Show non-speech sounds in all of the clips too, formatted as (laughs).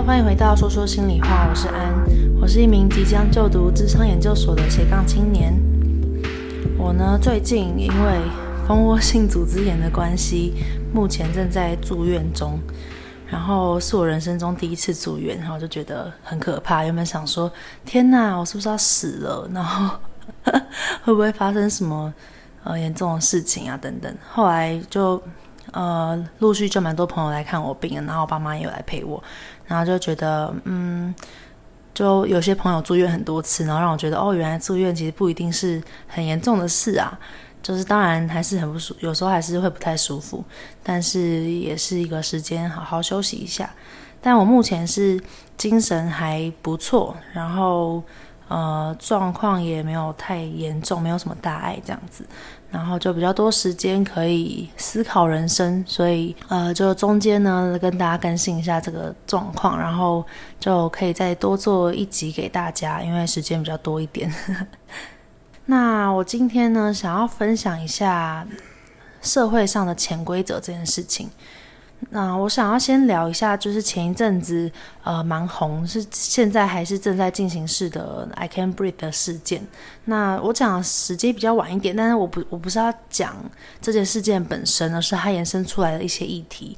欢迎回到说说心里话，我是安，我是一名即将就读智商研究所的斜杠青年。我呢，最近因为蜂窝性组织炎的关系，目前正在住院中。然后是我人生中第一次住院，然后就觉得很可怕。原本想说，天哪，我是不是要死了？然后 (laughs) 会不会发生什么呃严重的事情啊？等等。后来就呃陆续就蛮多朋友来看我病，然后我爸妈也有来陪我，然后就觉得嗯，就有些朋友住院很多次，然后让我觉得哦，原来住院其实不一定是很严重的事啊。就是当然还是很不舒，有时候还是会不太舒服，但是也是一个时间好好休息一下。但我目前是精神还不错，然后呃状况也没有太严重，没有什么大碍这样子，然后就比较多时间可以思考人生，所以呃就中间呢跟大家更新一下这个状况，然后就可以再多做一集给大家，因为时间比较多一点。(laughs) 那我今天呢，想要分享一下社会上的潜规则这件事情。那我想要先聊一下，就是前一阵子呃蛮红，是现在还是正在进行式的 I Can Breathe 的事件。那我讲时间比较晚一点，但是我不我不是要讲这件事件本身，而是它延伸出来的一些议题。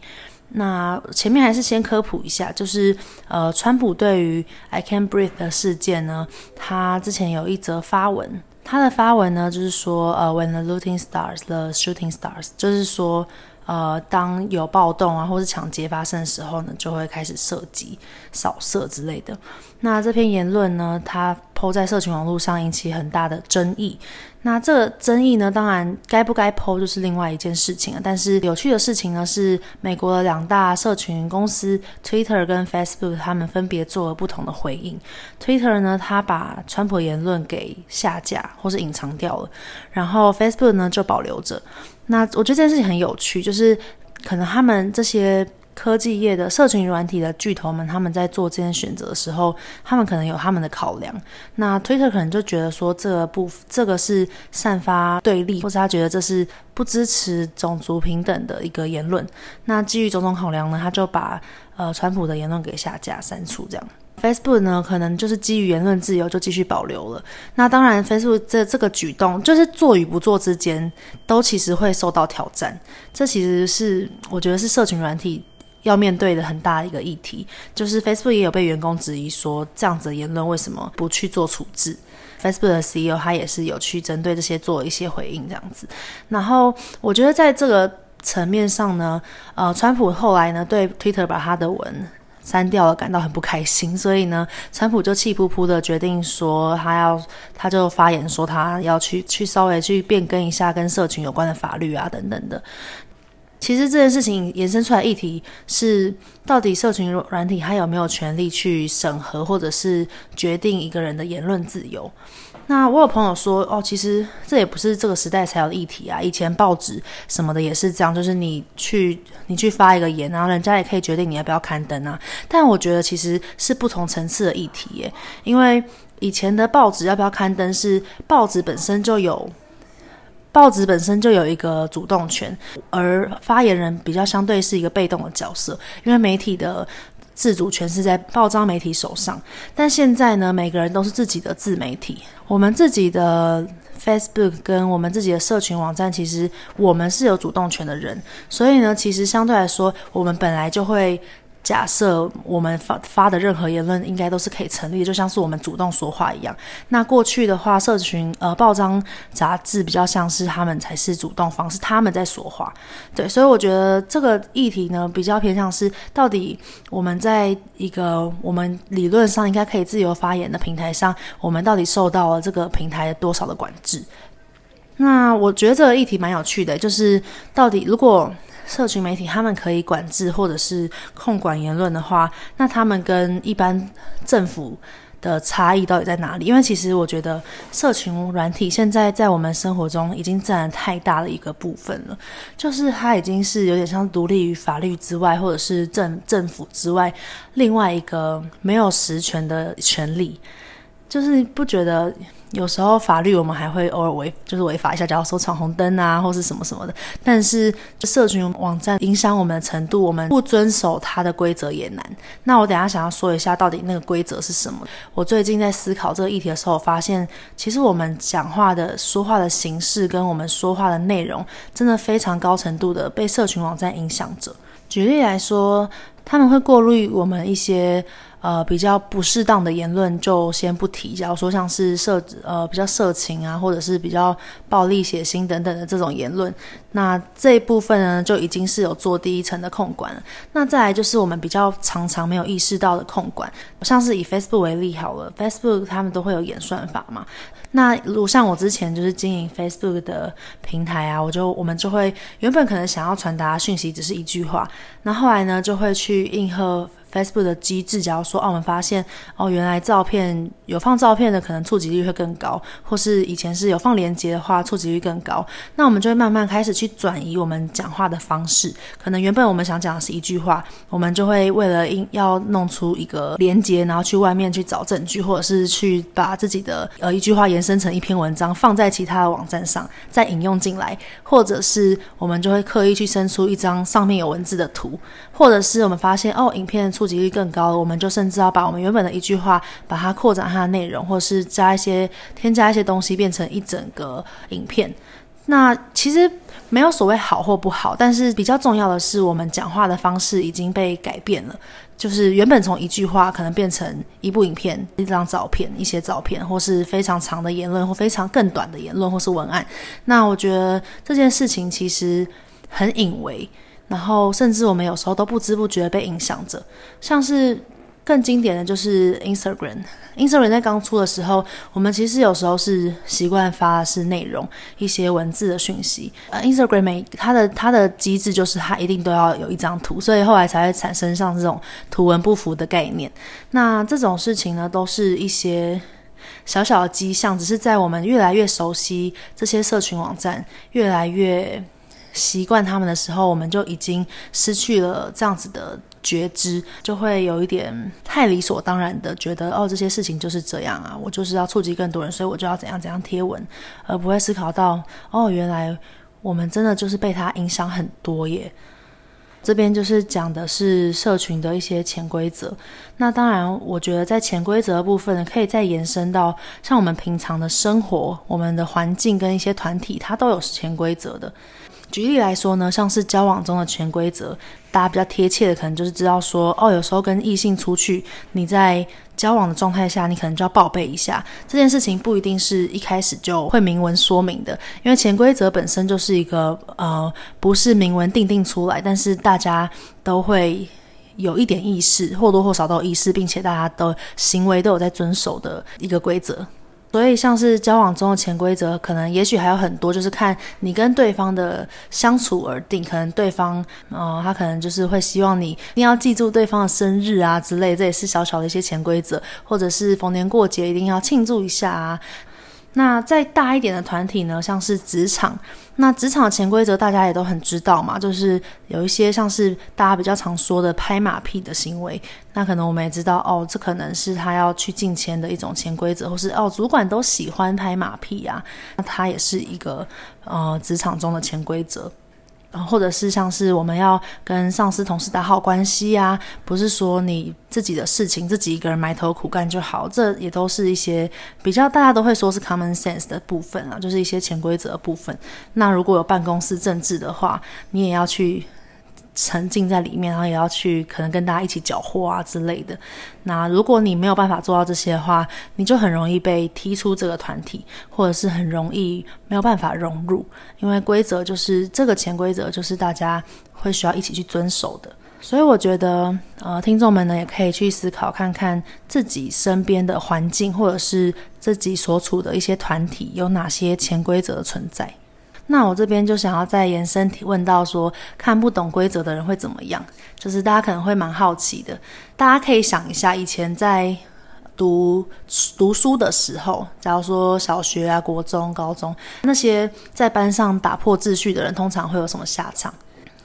那前面还是先科普一下，就是呃，川普对于 I Can Breathe 的事件呢，他之前有一则发文。他的发文呢，就是说，呃，When the looting starts, the shooting starts，就是说，呃，当有暴动啊，或是抢劫发生的时候呢，就会开始射击、扫射之类的。那这篇言论呢，它 po 在社群网络上引起很大的争议。那这个争议呢，当然该不该 po 就是另外一件事情了。但是有趣的事情呢，是美国的两大社群公司 Twitter 跟 Facebook，他们分别做了不同的回应。Twitter 呢，他把川普言论给下架或是隐藏掉了，然后 Facebook 呢就保留着。那我觉得这件事情很有趣，就是可能他们这些。科技业的社群软体的巨头们，他们在做这件选择的时候，他们可能有他们的考量。那 Twitter 可能就觉得说，这个不，这个是散发对立，或者他觉得这是不支持种族平等的一个言论。那基于种种考量呢，他就把呃川普的言论给下架删除。这样，Facebook 呢，可能就是基于言论自由，就继续保留了。那当然，Facebook 这这个举动，就是做与不做之间，都其实会受到挑战。这其实是我觉得是社群软体。要面对的很大的一个议题，就是 Facebook 也有被员工质疑说，这样子的言论为什么不去做处置？Facebook 的 CEO 他也是有去针对这些做一些回应，这样子。然后我觉得在这个层面上呢，呃，川普后来呢对 Twitter 把他的文删掉了感到很不开心，所以呢，川普就气扑扑的决定说，他要他就发言说他要去去稍微去变更一下跟社群有关的法律啊等等的。其实这件事情延伸出来议题是，到底社群软体它有没有权利去审核或者是决定一个人的言论自由？那我有朋友说，哦，其实这也不是这个时代才有的议题啊，以前报纸什么的也是这样，就是你去你去发一个言，然后人家也可以决定你要不要刊登啊。但我觉得其实是不同层次的议题耶，因为以前的报纸要不要刊登是报纸本身就有。报纸本身就有一个主动权，而发言人比较相对是一个被动的角色，因为媒体的自主权是在报章媒体手上。但现在呢，每个人都是自己的自媒体，我们自己的 Facebook 跟我们自己的社群网站，其实我们是有主动权的人，所以呢，其实相对来说，我们本来就会。假设我们发发的任何言论应该都是可以成立，就像是我们主动说话一样。那过去的话，社群呃报章杂志比较像是他们才是主动方，是他们在说话。对，所以我觉得这个议题呢，比较偏向是到底我们在一个我们理论上应该可以自由发言的平台上，我们到底受到了这个平台多少的管制？那我觉得这个议题蛮有趣的，就是到底如果。社群媒体他们可以管制或者是控管言论的话，那他们跟一般政府的差异到底在哪里？因为其实我觉得社群软体现在在我们生活中已经占了太大的一个部分了，就是它已经是有点像独立于法律之外，或者是政政府之外另外一个没有实权的权利。就是不觉得有时候法律我们还会偶尔违，就是违法一下，假如说闯红灯啊，或是什么什么的。但是社群网站影响我们的程度，我们不遵守它的规则也难。那我等下想要说一下，到底那个规则是什么？我最近在思考这个议题的时候，发现其实我们讲话的说话的形式跟我们说话的内容，真的非常高程度的被社群网站影响着。举例来说，他们会过滤我们一些。呃，比较不适当的言论就先不提，假如说像是色呃比较色情啊，或者是比较暴力血腥等等的这种言论，那这一部分呢就已经是有做第一层的控管了。那再来就是我们比较常常没有意识到的控管，像是以 Facebook 为例好了，Facebook 他们都会有演算法嘛。那如像我之前就是经营 Facebook 的平台啊，我就我们就会原本可能想要传达讯息只是一句话，那后来呢就会去应和。Facebook 的机制，假如说，哦，我们发现，哦，原来照片有放照片的，可能触及率会更高，或是以前是有放连接的话，触及率更高，那我们就会慢慢开始去转移我们讲话的方式。可能原本我们想讲的是一句话，我们就会为了要弄出一个连接，然后去外面去找证据，或者是去把自己的呃一句话延伸成一篇文章，放在其他的网站上，再引用进来，或者是我们就会刻意去生出一张上面有文字的图，或者是我们发现哦，影片触。触及率更高，我们就甚至要把我们原本的一句话，把它扩展它的内容，或是加一些、添加一些东西，变成一整个影片。那其实没有所谓好或不好，但是比较重要的是，我们讲话的方式已经被改变了。就是原本从一句话可能变成一部影片、一张照片、一些照片，或是非常长的言论，或非常更短的言论，或是文案。那我觉得这件事情其实很隐微。然后，甚至我们有时候都不知不觉被影响着，像是更经典的就是 Instagram。Instagram 在刚出的时候，我们其实有时候是习惯发的是内容，一些文字的讯息。呃，Instagram 每它的它的机制就是它一定都要有一张图，所以后来才会产生像这种图文不符的概念。那这种事情呢，都是一些小小的迹象，只是在我们越来越熟悉这些社群网站，越来越。习惯他们的时候，我们就已经失去了这样子的觉知，就会有一点太理所当然的觉得，哦，这些事情就是这样啊，我就是要触及更多人，所以我就要怎样怎样贴文，而不会思考到，哦，原来我们真的就是被他影响很多耶。这边就是讲的是社群的一些潜规则，那当然，我觉得在潜规则的部分，可以再延伸到像我们平常的生活、我们的环境跟一些团体，它都有潜规则的。举例来说呢，像是交往中的潜规则，大家比较贴切的可能就是知道说，哦，有时候跟异性出去，你在交往的状态下，你可能就要报备一下。这件事情不一定是一开始就会明文说明的，因为潜规则本身就是一个呃，不是明文定定出来，但是大家都会有一点意识，或多或少都有意识，并且大家的行为都有在遵守的一个规则。所以，像是交往中的潜规则，可能也许还有很多，就是看你跟对方的相处而定。可能对方，呃，他可能就是会希望你一定要记住对方的生日啊之类，这也是小小的一些潜规则，或者是逢年过节一定要庆祝一下啊。那再大一点的团体呢，像是职场，那职场的潜规则大家也都很知道嘛，就是有一些像是大家比较常说的拍马屁的行为，那可能我们也知道哦，这可能是他要去进签的一种潜规则，或是哦，主管都喜欢拍马屁啊，那他也是一个呃职场中的潜规则。或者是像是我们要跟上司、同事打好关系啊，不是说你自己的事情自己一个人埋头苦干就好，这也都是一些比较大家都会说是 common sense 的部分啊，就是一些潜规则的部分。那如果有办公室政治的话，你也要去。沉浸在里面，然后也要去可能跟大家一起搅和啊之类的。那如果你没有办法做到这些的话，你就很容易被踢出这个团体，或者是很容易没有办法融入，因为规则就是这个潜规则，就是大家会需要一起去遵守的。所以我觉得，呃，听众们呢也可以去思考看看自己身边的环境，或者是自己所处的一些团体有哪些潜规则的存在。那我这边就想要再延伸提问到说，看不懂规则的人会怎么样？就是大家可能会蛮好奇的。大家可以想一下，以前在读读书的时候，假如说小学啊、国中、高中，那些在班上打破秩序的人，通常会有什么下场？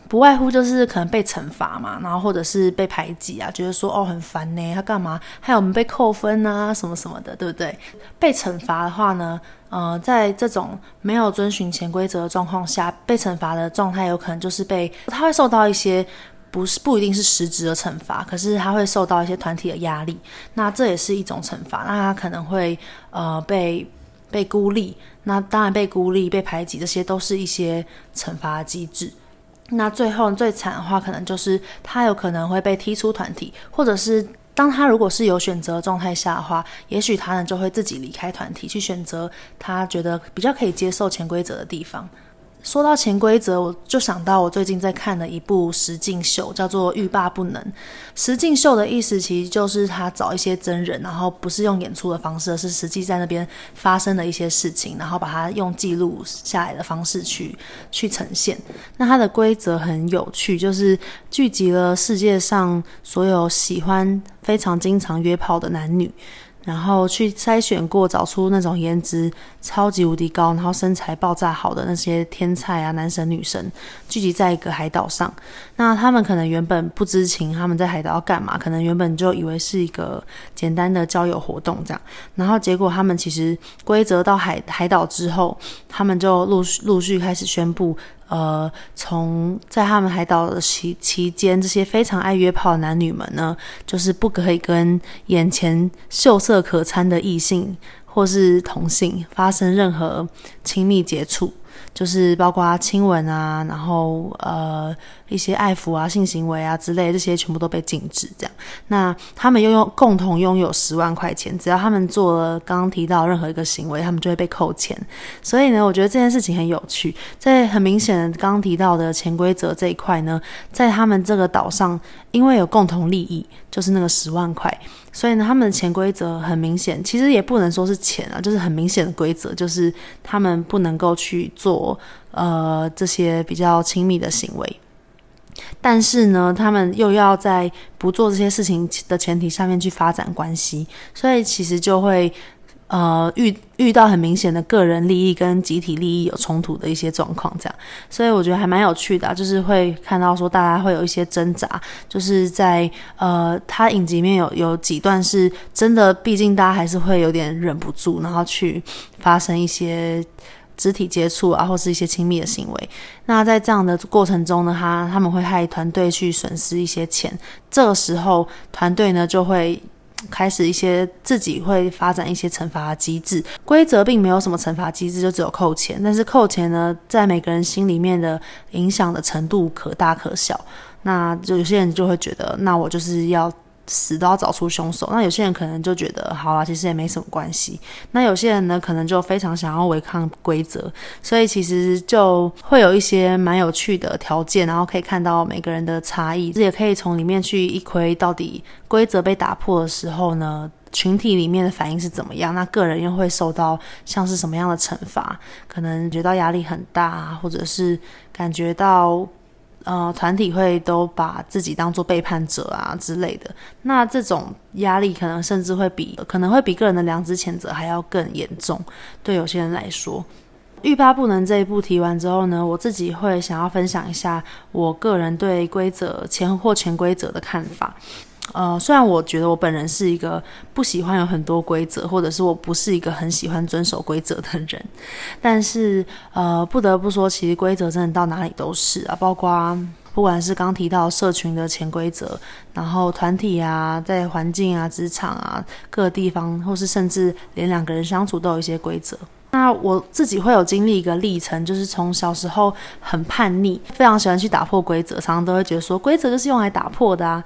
不外乎就是可能被惩罚嘛，然后或者是被排挤啊，觉得说哦很烦呢，他干嘛？还有我们被扣分啊，什么什么的，对不对？被惩罚的话呢，呃，在这种没有遵循潜规则的状况下，被惩罚的状态有可能就是被他会受到一些不是不一定是实质的惩罚，可是他会受到一些团体的压力，那这也是一种惩罚，那他可能会呃被被孤立，那当然被孤立、被排挤，这些都是一些惩罚机制。那最后最惨的话，可能就是他有可能会被踢出团体，或者是。当他如果是有选择状态下的话，也许他呢就会自己离开团体，去选择他觉得比较可以接受潜规则的地方。说到潜规则，我就想到我最近在看的一部实境秀，叫做《欲罢不能》。实境秀的意思其实就是他找一些真人，然后不是用演出的方式，而是实际在那边发生的一些事情，然后把它用记录下来的方式去去呈现。那它的规则很有趣，就是聚集了世界上所有喜欢非常经常约炮的男女。然后去筛选过，找出那种颜值超级无敌高，然后身材爆炸好的那些天菜啊，男神女神，聚集在一个海岛上。那他们可能原本不知情，他们在海岛要干嘛？可能原本就以为是一个简单的交友活动这样。然后结果他们其实规则到海海岛之后，他们就陆续陆续开始宣布。呃，从在他们海岛的期期间，这些非常爱约炮的男女们呢，就是不可以跟眼前秀色可餐的异性或是同性发生任何亲密接触。就是包括亲吻啊，然后呃一些爱抚啊、性行为啊之类，这些全部都被禁止。这样，那他们拥有共同拥有十万块钱，只要他们做了刚刚提到任何一个行为，他们就会被扣钱。所以呢，我觉得这件事情很有趣。在很明显刚刚提到的潜规则这一块呢，在他们这个岛上，因为有共同利益，就是那个十万块。所以呢，他们的潜规则很明显，其实也不能说是潜啊，就是很明显的规则，就是他们不能够去做呃这些比较亲密的行为。但是呢，他们又要在不做这些事情的前提下面去发展关系，所以其实就会。呃，遇遇到很明显的个人利益跟集体利益有冲突的一些状况，这样，所以我觉得还蛮有趣的，就是会看到说大家会有一些挣扎，就是在呃，他影集里面有有几段是真的，毕竟大家还是会有点忍不住，然后去发生一些肢体接触啊，或是一些亲密的行为。那在这样的过程中呢，他他们会害团队去损失一些钱，这个时候团队呢就会。开始一些自己会发展一些惩罚机制，规则并没有什么惩罚机制，就只有扣钱。但是扣钱呢，在每个人心里面的影响的程度可大可小。那就有些人就会觉得，那我就是要。死都要找出凶手。那有些人可能就觉得，好啦，其实也没什么关系。那有些人呢，可能就非常想要违抗规则，所以其实就会有一些蛮有趣的条件，然后可以看到每个人的差异，这也可以从里面去一窥到底规则被打破的时候呢，群体里面的反应是怎么样？那个人又会受到像是什么样的惩罚？可能觉得压力很大，或者是感觉到。呃，团体会都把自己当做背叛者啊之类的，那这种压力可能甚至会比可能会比个人的良知谴责还要更严重。对有些人来说，欲罢不能这一步提完之后呢，我自己会想要分享一下我个人对规则前或潜规则的看法。呃，虽然我觉得我本人是一个不喜欢有很多规则，或者是我不是一个很喜欢遵守规则的人，(laughs) 但是呃，不得不说，其实规则真的到哪里都是啊，包括不管是刚提到社群的潜规则，然后团体啊，在环境啊、职场啊各个地方，或是甚至连两个人相处都有一些规则。那我自己会有经历一个历程，就是从小时候很叛逆，非常喜欢去打破规则，常常都会觉得说规则就是用来打破的啊。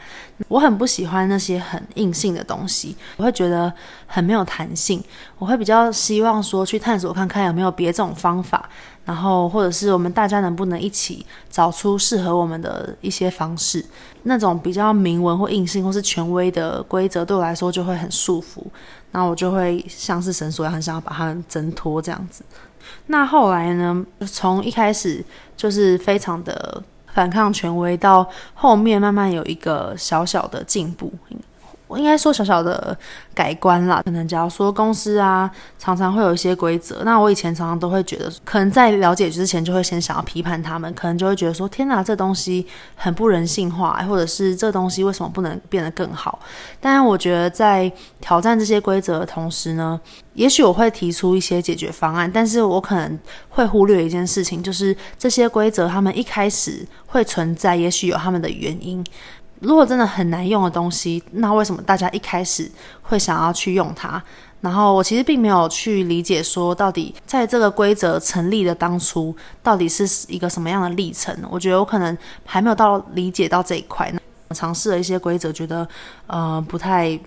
我很不喜欢那些很硬性的东西，我会觉得很没有弹性。我会比较希望说去探索看看有没有别这种方法。然后，或者是我们大家能不能一起找出适合我们的一些方式？那种比较明文或硬性或是权威的规则，对我来说就会很束缚。那我就会像是绳索一样，很想要把它挣脱这样子。那后来呢？从一开始就是非常的反抗权威，到后面慢慢有一个小小的进步。应该说小小的改观啦。可能假如说公司啊，常常会有一些规则，那我以前常常都会觉得，可能在了解之前就会先想要批判他们，可能就会觉得说，天哪，这东西很不人性化，或者是这东西为什么不能变得更好？但是我觉得在挑战这些规则的同时呢，也许我会提出一些解决方案，但是我可能会忽略一件事情，就是这些规则他们一开始会存在，也许有他们的原因。如果真的很难用的东西，那为什么大家一开始会想要去用它？然后我其实并没有去理解说，到底在这个规则成立的当初，到底是一个什么样的历程？我觉得我可能还没有到理解到这一块。尝试了一些规则，觉得呃不太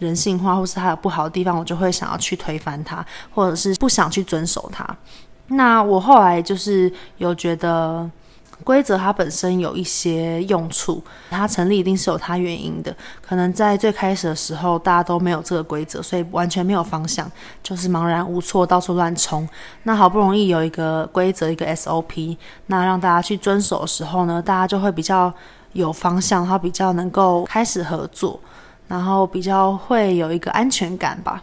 人性化，或是它有不好的地方，我就会想要去推翻它，或者是不想去遵守它。那我后来就是有觉得。规则它本身有一些用处，它成立一定是有它原因的。可能在最开始的时候，大家都没有这个规则，所以完全没有方向，就是茫然无措，到处乱冲。那好不容易有一个规则，一个 SOP，那让大家去遵守的时候呢，大家就会比较有方向，然后比较能够开始合作，然后比较会有一个安全感吧。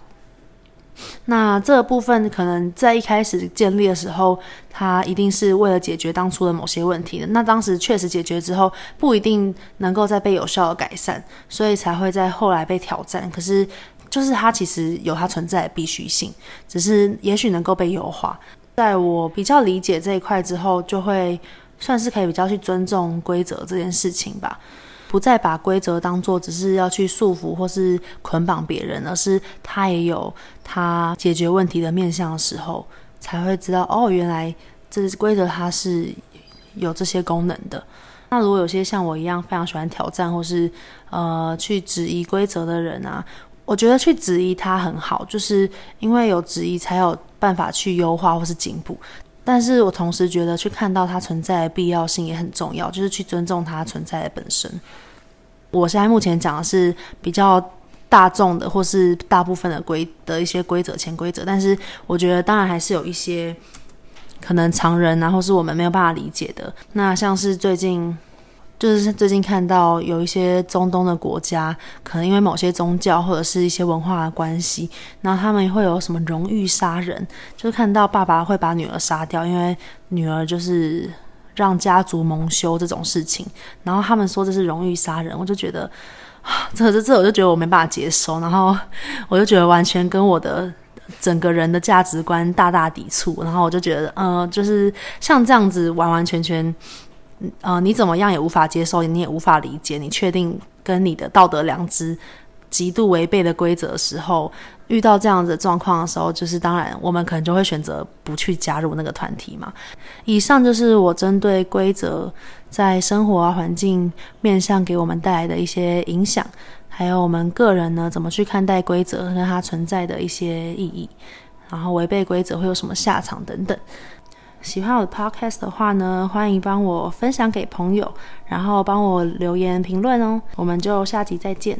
那这部分可能在一开始建立的时候，它一定是为了解决当初的某些问题的。那当时确实解决之后，不一定能够再被有效的改善，所以才会在后来被挑战。可是，就是它其实有它存在的必须性，只是也许能够被优化。在我比较理解这一块之后，就会算是可以比较去尊重规则这件事情吧。不再把规则当做只是要去束缚或是捆绑别人，而是他也有他解决问题的面向的时候，才会知道哦，原来这规则它是有这些功能的。那如果有些像我一样非常喜欢挑战或是呃去质疑规则的人啊，我觉得去质疑它很好，就是因为有质疑才有办法去优化或是进步。但是我同时觉得，去看到它存在的必要性也很重要，就是去尊重它存在的本身。我现在目前讲的是比较大众的，或是大部分的规的一些规则、潜规则，但是我觉得当然还是有一些可能常人啊，或是我们没有办法理解的。那像是最近。就是最近看到有一些中东的国家，可能因为某些宗教或者是一些文化的关系，然后他们会有什么荣誉杀人，就是看到爸爸会把女儿杀掉，因为女儿就是让家族蒙羞这种事情，然后他们说这是荣誉杀人，我就觉得，这这这我就觉得我没办法接受，然后 (laughs) 我就觉得完全跟我的整个人的价值观大大抵触，然后我就觉得，嗯、呃，就是像这样子完完全全。呃，你怎么样也无法接受，你也无法理解。你确定跟你的道德良知极度违背的规则的时候，遇到这样子状况的时候，就是当然我们可能就会选择不去加入那个团体嘛。以上就是我针对规则在生活啊、环境面向给我们带来的一些影响，还有我们个人呢怎么去看待规则和它存在的一些意义，然后违背规则会有什么下场等等。喜欢我的 podcast 的话呢，欢迎帮我分享给朋友，然后帮我留言评论哦。我们就下集再见。